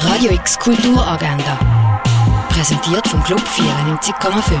Radio X Kulturagenda. Präsentiert vom Club 94,5.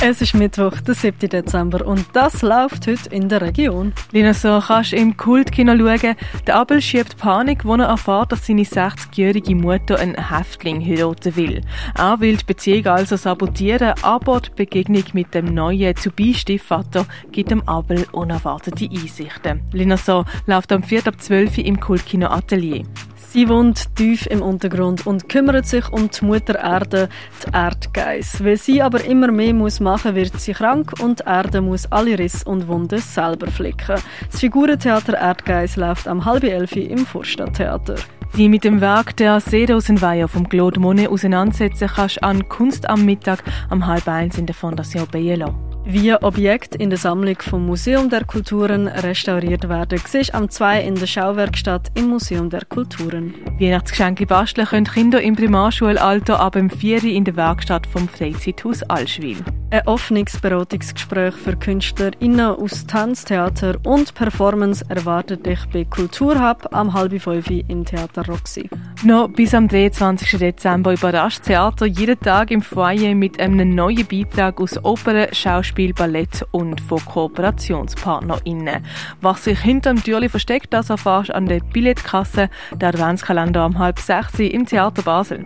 Es ist Mittwoch, der 7. Dezember und das läuft heute in der Region. Lina, so kannst du im Kultkino schauen. Der Abel schiebt Panik, als er erfährt, dass seine 60-jährige Mutter einen Häftling heiraten will. Er will die Beziehung also sabotieren, aber die Begegnung mit dem neuen To-Be-Stiefvater gibt dem Abel unerwartete Einsichten. Lina so läuft am 4. ab 12. im Kultkino Atelier. Sie wohnt tief im Untergrund und kümmert sich um die Mutter Erde, die Erdgeiss. Weil sie aber immer mehr muss machen, wird sie krank und Erde muss alle Risse und Wunden selber flicken. Das Figurentheater Erdgeiss läuft am halb elf im Vorstadttheater. Die mit dem Werk der Seerosenweiher vom Claude Monet auseinandersetzen kannst an Kunst am Mittag am halb eins in der Fondation Bielo. Wie Objekt in der Sammlung vom Museum der Kulturen restauriert werden, siehst am 2 in der Schauwerkstatt im Museum der Kulturen. Weihnachtsgeschenke basteln können Kinder im Primarschulalter ab dem 4 in der Werkstatt vom Freizeithaus Allschwil. Ein offenes Beratungsgespräch für KünstlerInnen aus Tanztheater und Performance erwartet dich bei Kulturhub am halb fünf im Theater Roxy. Noch bis am 23. Dezember überrascht Theater jeden Tag im Foyer mit einem neuen Beitrag aus Opern, Schauspiel, Ballett und von KooperationspartnerInnen. Was sich hinter dem Türli versteckt, das erfährst an der Billetkasse, der Adventskalender am halb sechs im Theater Basel.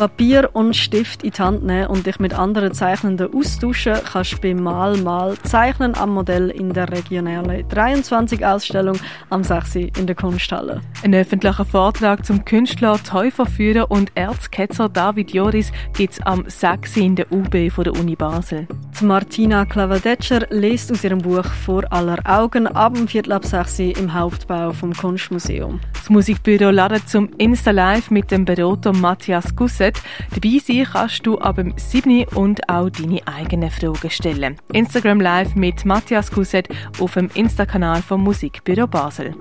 Papier und Stift in die Hand nehmen und dich mit anderen Zeichnenden austauschen, kannst du beim Mal mal Zeichnen am Modell in der regionalen 23 Ausstellung am 6. in der Kunsthalle. Ein öffentlicher Vortrag zum Künstler, Täuferführer und Erzketzer David Joris gibt es am 6. in der UB von der Uni Basel. Die Martina Klavadetscher liest aus ihrem Buch Vor aller Augen ab dem Viertel ab 6 im Hauptbau vom Kunstmuseum. Das Musikbüro ladet zum Insta Live mit dem Berater Matthias Gusset Internet. Dabei sein kannst du ab dem 7. und auch deine eigenen Fragen stellen. Instagram Live mit Matthias Kuset auf dem Insta-Kanal vom Musikbüro Basel.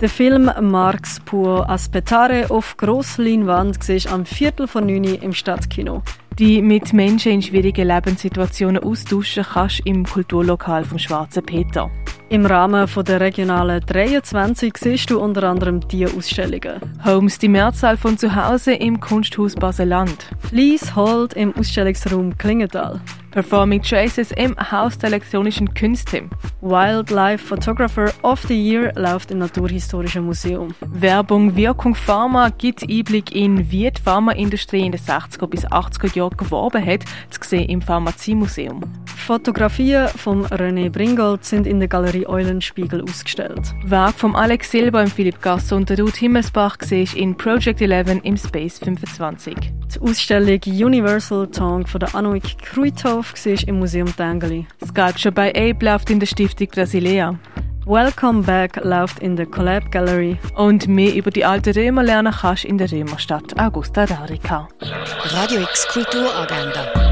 Der Film Marx pur aspettare auf Grossleinwand siehst am Viertel von 9 im Stadtkino. Die mit Menschen in schwierigen Lebenssituationen austauschen kannst im Kulturlokal vom Schwarzen Peter. Im Rahmen der regionalen 23 siehst du unter anderem diese Ausstellungen. Homes, die Mehrzahl von zu Hause im Kunsthaus Baseland. Lies Hold im Ausstellungsraum Klingenthal. Performing Traces im Haus der elektronischen Künste. Wildlife Photographer of the Year läuft im Naturhistorischen Museum. Werbung Wirkung Pharma gibt Einblick in, wie die Pharmaindustrie in den 60er bis 80er Jahren geworben hat, zu sehen im Pharmaziemuseum. Fotografien von René Bringold sind in der Galerie Eulenspiegel ausgestellt. Werk von Alex Silber im Philipp Gasser und Ruth Himmelsbach siehst in Project 11 im Space 25. Die Ausstellung Universal Tongue von der Anouk Kruithof siehst im Museum Tangeli. Sculpture by Abe läuft in der Stiftung Brasilea. Welcome Back läuft in der Collab Gallery. Und mehr über die alten Römer lernen kannst in der Römerstadt Augusta Raurica. Radio X Kulturagenda.